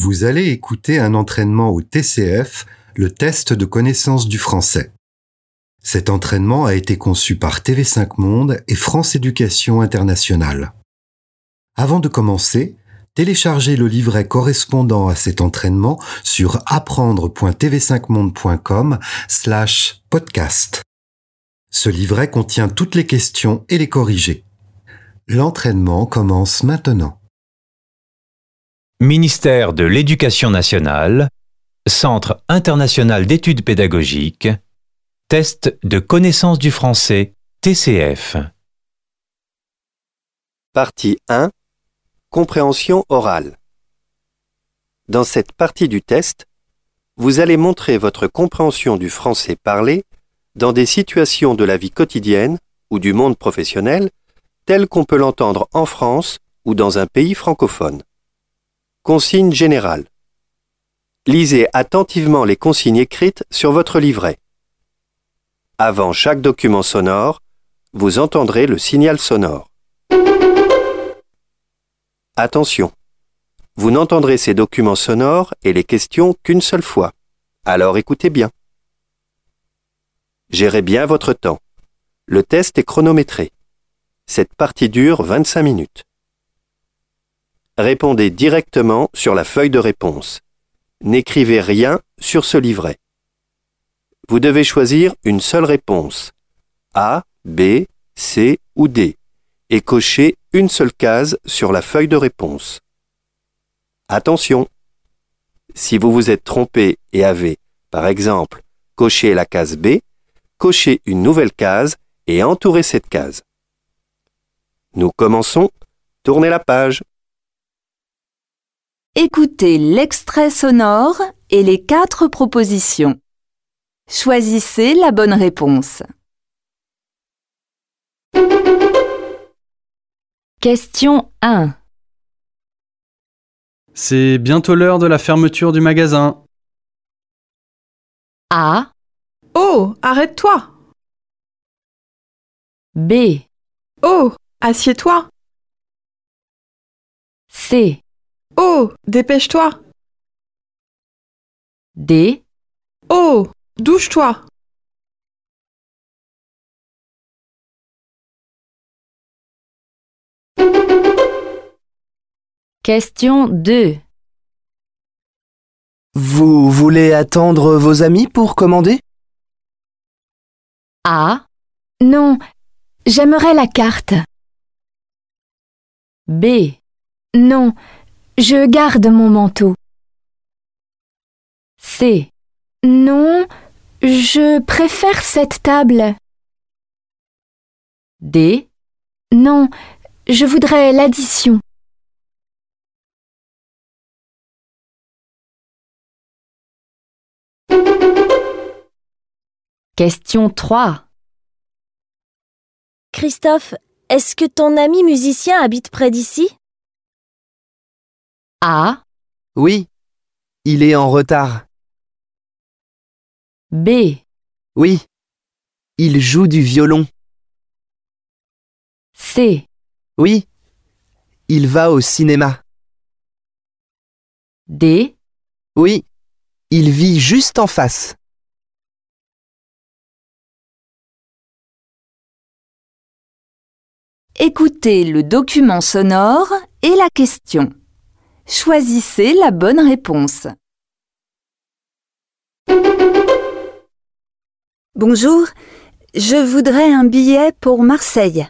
Vous allez écouter un entraînement au TCF, le test de connaissance du français. Cet entraînement a été conçu par TV5 Monde et France Éducation Internationale. Avant de commencer, téléchargez le livret correspondant à cet entraînement sur apprendre.tv5monde.com slash podcast. Ce livret contient toutes les questions et les corrigés. L'entraînement commence maintenant. Ministère de l'Éducation nationale, Centre international d'études pédagogiques, Test de connaissance du français, TCF. Partie 1 Compréhension orale. Dans cette partie du test, vous allez montrer votre compréhension du français parlé dans des situations de la vie quotidienne ou du monde professionnel telles qu'on peut l'entendre en France ou dans un pays francophone. Consigne générale. Lisez attentivement les consignes écrites sur votre livret. Avant chaque document sonore, vous entendrez le signal sonore. Attention, vous n'entendrez ces documents sonores et les questions qu'une seule fois. Alors écoutez bien. Gérez bien votre temps. Le test est chronométré. Cette partie dure 25 minutes. Répondez directement sur la feuille de réponse. N'écrivez rien sur ce livret. Vous devez choisir une seule réponse. A, B, C ou D et cocher une seule case sur la feuille de réponse. Attention Si vous vous êtes trompé et avez, par exemple, coché la case B, cochez une nouvelle case et entourez cette case. Nous commençons. Tournez la page. Écoutez l'extrait sonore et les quatre propositions. Choisissez la bonne réponse. Question 1. C'est bientôt l'heure de la fermeture du magasin. A. Oh, arrête-toi B. Oh, assieds-toi C. Oh, dépêche-toi D. Oh, douche-toi Question 2. Vous voulez attendre vos amis pour commander? A. Non, j'aimerais la carte. B. Non, je garde mon manteau. C. Non, je préfère cette table. D. Non, je voudrais l'addition. Question 3. Christophe, est-ce que ton ami musicien habite près d'ici? A. Oui. Il est en retard. B. Oui. Il joue du violon. C. Oui. Il va au cinéma. D. Oui. Il vit juste en face. Écoutez le document sonore et la question. Choisissez la bonne réponse. Bonjour, je voudrais un billet pour Marseille.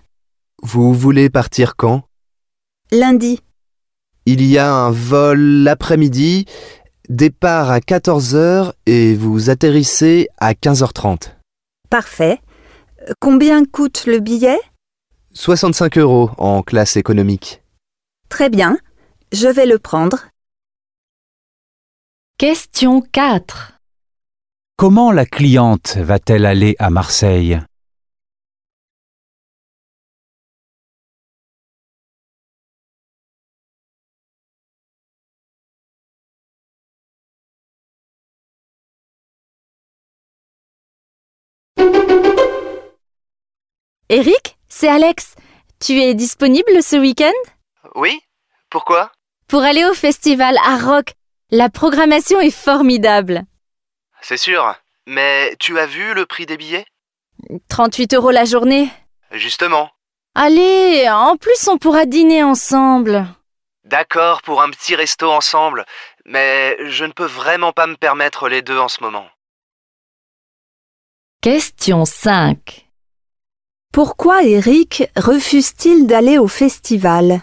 Vous voulez partir quand? Lundi. Il y a un vol l'après-midi, départ à 14h et vous atterrissez à 15h30. Parfait. Combien coûte le billet? 65 euros en classe économique. Très bien. Je vais le prendre. Question 4. Comment la cliente va-t-elle aller à Marseille? Eric, c'est Alex. Tu es disponible ce week-end? Oui Pourquoi? Pour aller au festival à Rock. La programmation est formidable. C'est sûr. Mais tu as vu le prix des billets? 38 euros la journée. Justement. Allez, en plus on pourra dîner ensemble. D'accord pour un petit resto ensemble, mais je ne peux vraiment pas me permettre les deux en ce moment. Question 5. Pourquoi Eric refuse-t-il d'aller au festival?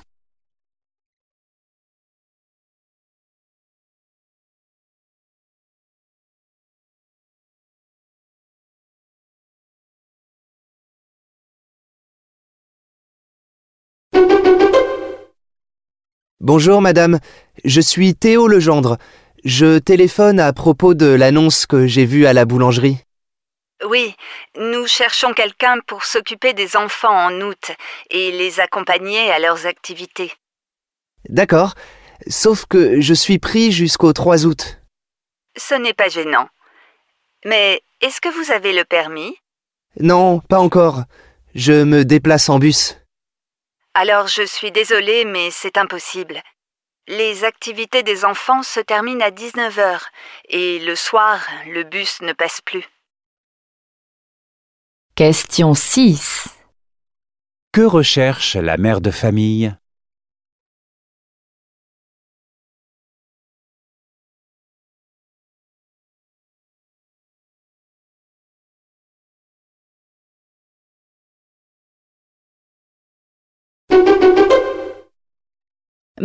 Bonjour madame, je suis Théo Legendre. Je téléphone à propos de l'annonce que j'ai vue à la boulangerie. Oui, nous cherchons quelqu'un pour s'occuper des enfants en août et les accompagner à leurs activités. D'accord, sauf que je suis pris jusqu'au 3 août. Ce n'est pas gênant. Mais est-ce que vous avez le permis? Non, pas encore. Je me déplace en bus. Alors je suis désolée, mais c'est impossible. Les activités des enfants se terminent à 19h et le soir, le bus ne passe plus. Question 6. Que recherche la mère de famille?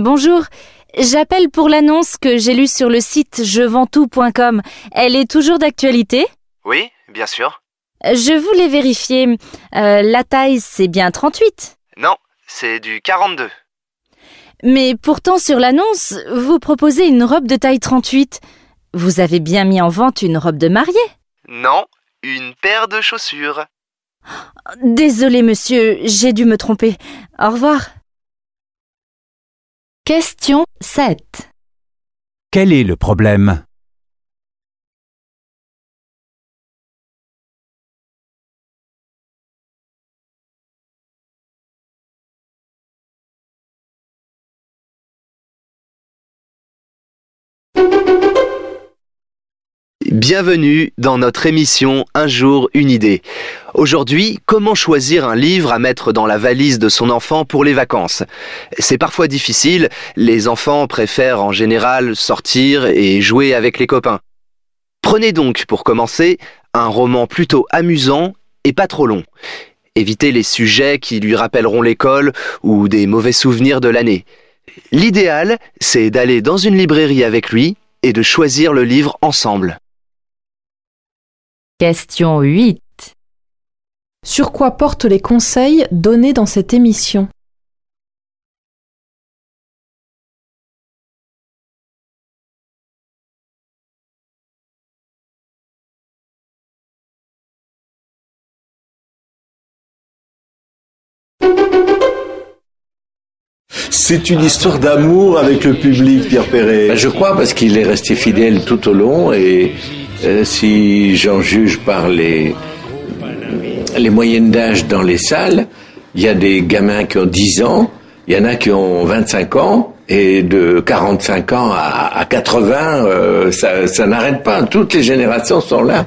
Bonjour, j'appelle pour l'annonce que j'ai lue sur le site jevendtout.com. Elle est toujours d'actualité? Oui, bien sûr. Je voulais vérifier. Euh, la taille, c'est bien 38 Non, c'est du 42. Mais pourtant, sur l'annonce, vous proposez une robe de taille 38. Vous avez bien mis en vente une robe de mariée Non, une paire de chaussures. Désolé, monsieur, j'ai dû me tromper. Au revoir. Question 7. Quel est le problème? Bienvenue dans notre émission Un jour, une idée. Aujourd'hui, comment choisir un livre à mettre dans la valise de son enfant pour les vacances? C'est parfois difficile, les enfants préfèrent en général sortir et jouer avec les copains. Prenez donc, pour commencer, un roman plutôt amusant et pas trop long. Évitez les sujets qui lui rappelleront l'école ou des mauvais souvenirs de l'année. L'idéal, c'est d'aller dans une librairie avec lui et de choisir le livre ensemble. Question 8. Sur quoi portent les conseils donnés dans cette émission? C'est une histoire d'amour avec le public, Pierre Perret. Ben, je crois parce qu'il est resté fidèle tout au long et euh, si j'en juge par les, les moyennes d'âge dans les salles, il y a des gamins qui ont 10 ans, il y en a qui ont 25 ans, et de 45 ans à, à 80, euh, ça, ça n'arrête pas. Toutes les générations sont là.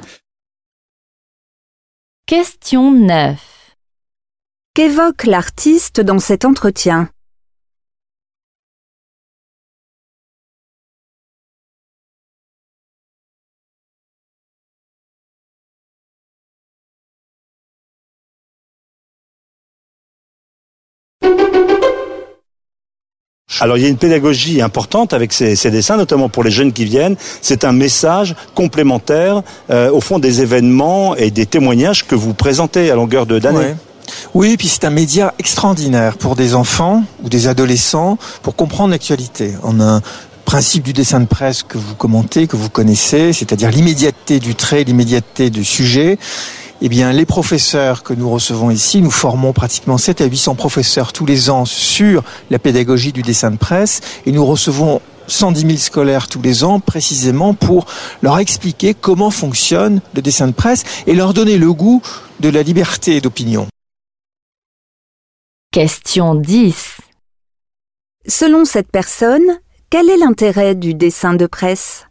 Question 9. Qu'évoque l'artiste dans cet entretien? Alors il y a une pédagogie importante avec ces, dessins, notamment pour les jeunes qui viennent. C'est un message complémentaire euh, au fond des événements et des témoignages que vous présentez à longueur de d'année. Oui, et puis c'est un média extraordinaire pour des enfants ou des adolescents pour comprendre l'actualité. On a un principe du dessin de presse que vous commentez, que vous connaissez, c'est-à-dire l'immédiateté du trait, l'immédiateté du sujet. Eh bien, les professeurs que nous recevons ici, nous formons pratiquement 7 à 800 professeurs tous les ans sur la pédagogie du dessin de presse et nous recevons 110 000 scolaires tous les ans précisément pour leur expliquer comment fonctionne le dessin de presse et leur donner le goût de la liberté d'opinion. Question 10. Selon cette personne, Quel est l'intérêt du dessin de presse?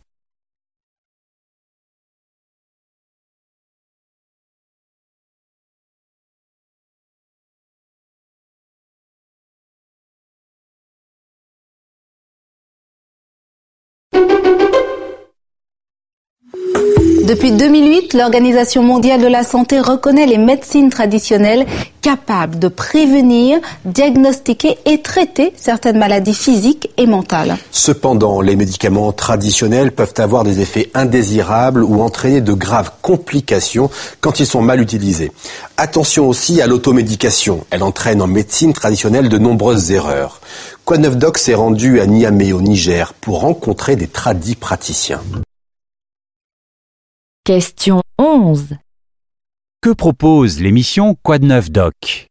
Depuis 2008, l'Organisation mondiale de la santé reconnaît les médecines traditionnelles capables de prévenir, diagnostiquer et traiter certaines maladies physiques et mentales. Cependant, les médicaments traditionnels peuvent avoir des effets indésirables ou entraîner de graves complications quand ils sont mal utilisés. Attention aussi à l'automédication. Elle entraîne en médecine traditionnelle de nombreuses erreurs. Quoi s'est rendu à Niamey au Niger pour rencontrer des tradis praticiens. Question 11. Que propose l'émission de neuf doc?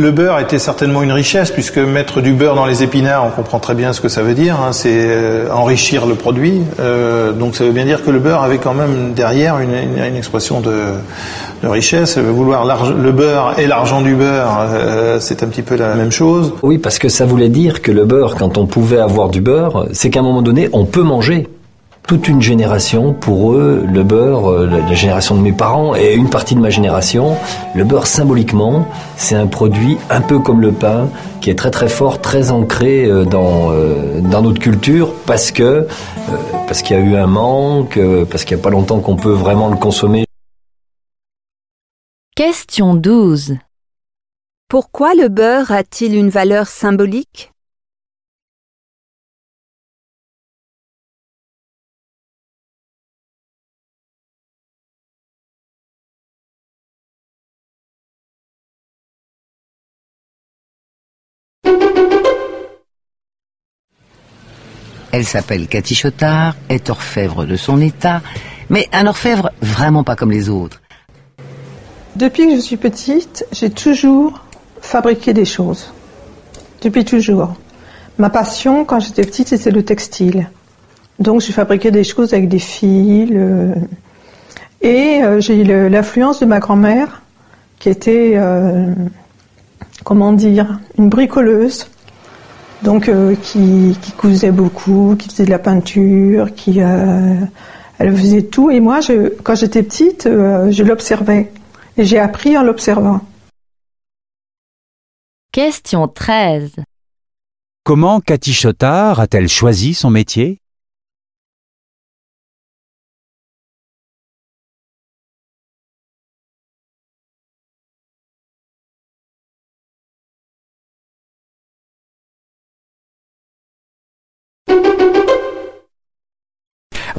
Le beurre était certainement une richesse, puisque mettre du beurre dans les épinards, on comprend très bien ce que ça veut dire, hein, c'est euh, enrichir le produit. Euh, donc ça veut bien dire que le beurre avait quand même derrière une, expression de, richesse. Vouloir le beurre et l'argent du beurre, euh, c'est un petit peu la même chose. Oui, parce que ça voulait dire que le beurre, quand on pouvait avoir du beurre, c'est qu'à un moment donné, on peut manger. Toute une génération, pour eux, le beurre, euh, la génération de mes parents et une partie de ma génération, le beurre symboliquement, c'est un produit un peu comme le pain, qui est très très fort, très ancré euh, dans, euh, dans notre culture, parce que parce qu'il y a eu un manque, parce qu'il n'y a pas longtemps qu'on peut vraiment le consommer. Question 12. Pourquoi le beurre a-t-il une valeur symbolique? Elle s'appelle Cathy Chotard, est orfèvre de son état, mais un orfèvre vraiment pas comme les autres. Depuis que je suis petite, j'ai toujours fabriqué des choses. Depuis toujours. Ma passion, quand j'étais petite, c'était le textile. Donc, j'ai fabriqué des choses avec des fils. euh, et euh, j'ai eu l'influence de ma grand-mère, qui était, euh, comment dire, une bricoleuse. Donc, euh, qui, qui cousait beaucoup, qui faisait de la peinture, qui, euh, elle faisait tout. Et moi, je, quand j'étais petite, euh, je l'observais. Et j'ai appris en l'observant. Question 13. Comment Cathy Chotard a-t-elle choisi son métier?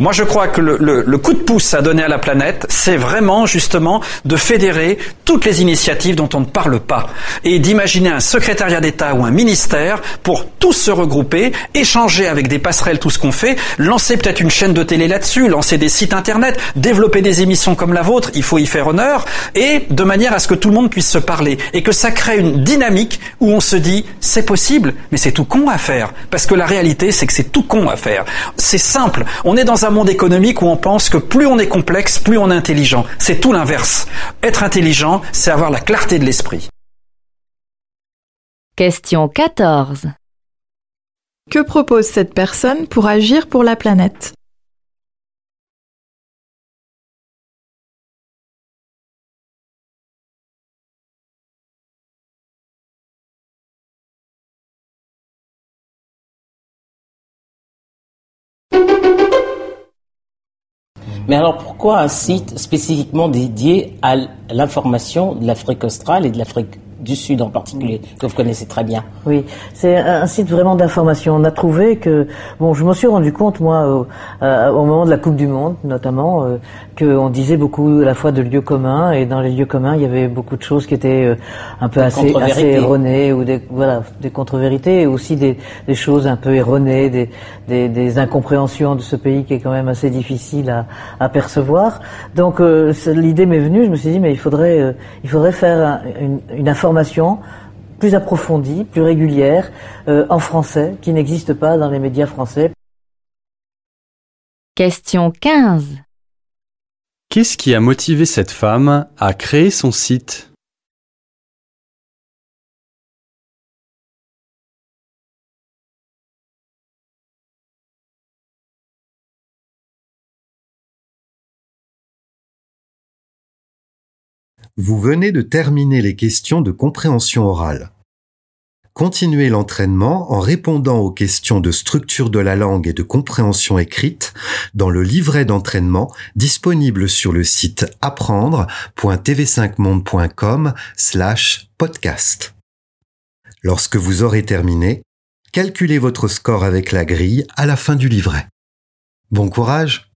Moi, je crois que le, le- le coup de pouce à donner à la planète, c'est vraiment justement de fédérer toutes les initiatives dont on ne parle pas et d'imaginer un secrétariat d'État ou un ministère pour tous se regrouper, échanger avec des passerelles tout ce qu'on fait, lancer peut-être une chaîne de télé là-dessus, lancer des sites internet, développer des émissions comme la vôtre, il faut y faire honneur, et de manière à ce que tout le monde puisse se parler et que ça crée une dynamique où on se dit c'est possible, mais c'est tout con à faire parce que la réalité c'est que c'est tout con à faire. C'est simple, on est dans un monde économique où on pense que plus on est complexe, plus on est intelligent. C'est tout l'inverse. Être intelligent, c'est avoir la clarté de l'esprit. Question 14. Que propose cette personne pour agir pour la planète? Mais alors pourquoi un site spécifiquement dédié à l'information de l'Afrique australe et de l'Afrique du Sud en particulier, que vous connaissez très bien Oui, c'est un site vraiment d'information. On a trouvé que, bon, je m'en suis rendu compte moi au, euh, au moment de la Coupe du Monde, notamment, euh, qu'on disait beaucoup à la fois de lieux communs et dans les lieux communs il y avait beaucoup de choses qui étaient euh, un peu Des assez, erronées ou des voilà des contre-vérités et aussi des, des choses un peu erronées, des, des, des incompréhensions de ce pays qui est quand même assez difficile à, à percevoir. Donc euh, l'idée m'est venue, je me suis dit mais il faudrait il faudrait faire un- une, une information plus approfondie, plus régulière, euh, en français, qui n'existe pas dans les médias français. Question 15. Qu'est-ce qui a motivé cette femme à créer son site? Vous venez de terminer les questions de compréhension orale. Continuez l'entraînement en répondant aux questions de structure de la langue et de compréhension écrite dans le livret d'entraînement disponible sur le site apprendre.tv5monde.com slash podcast. Lorsque vous aurez terminé, calculez votre score avec la grille à la fin du livret. Bon courage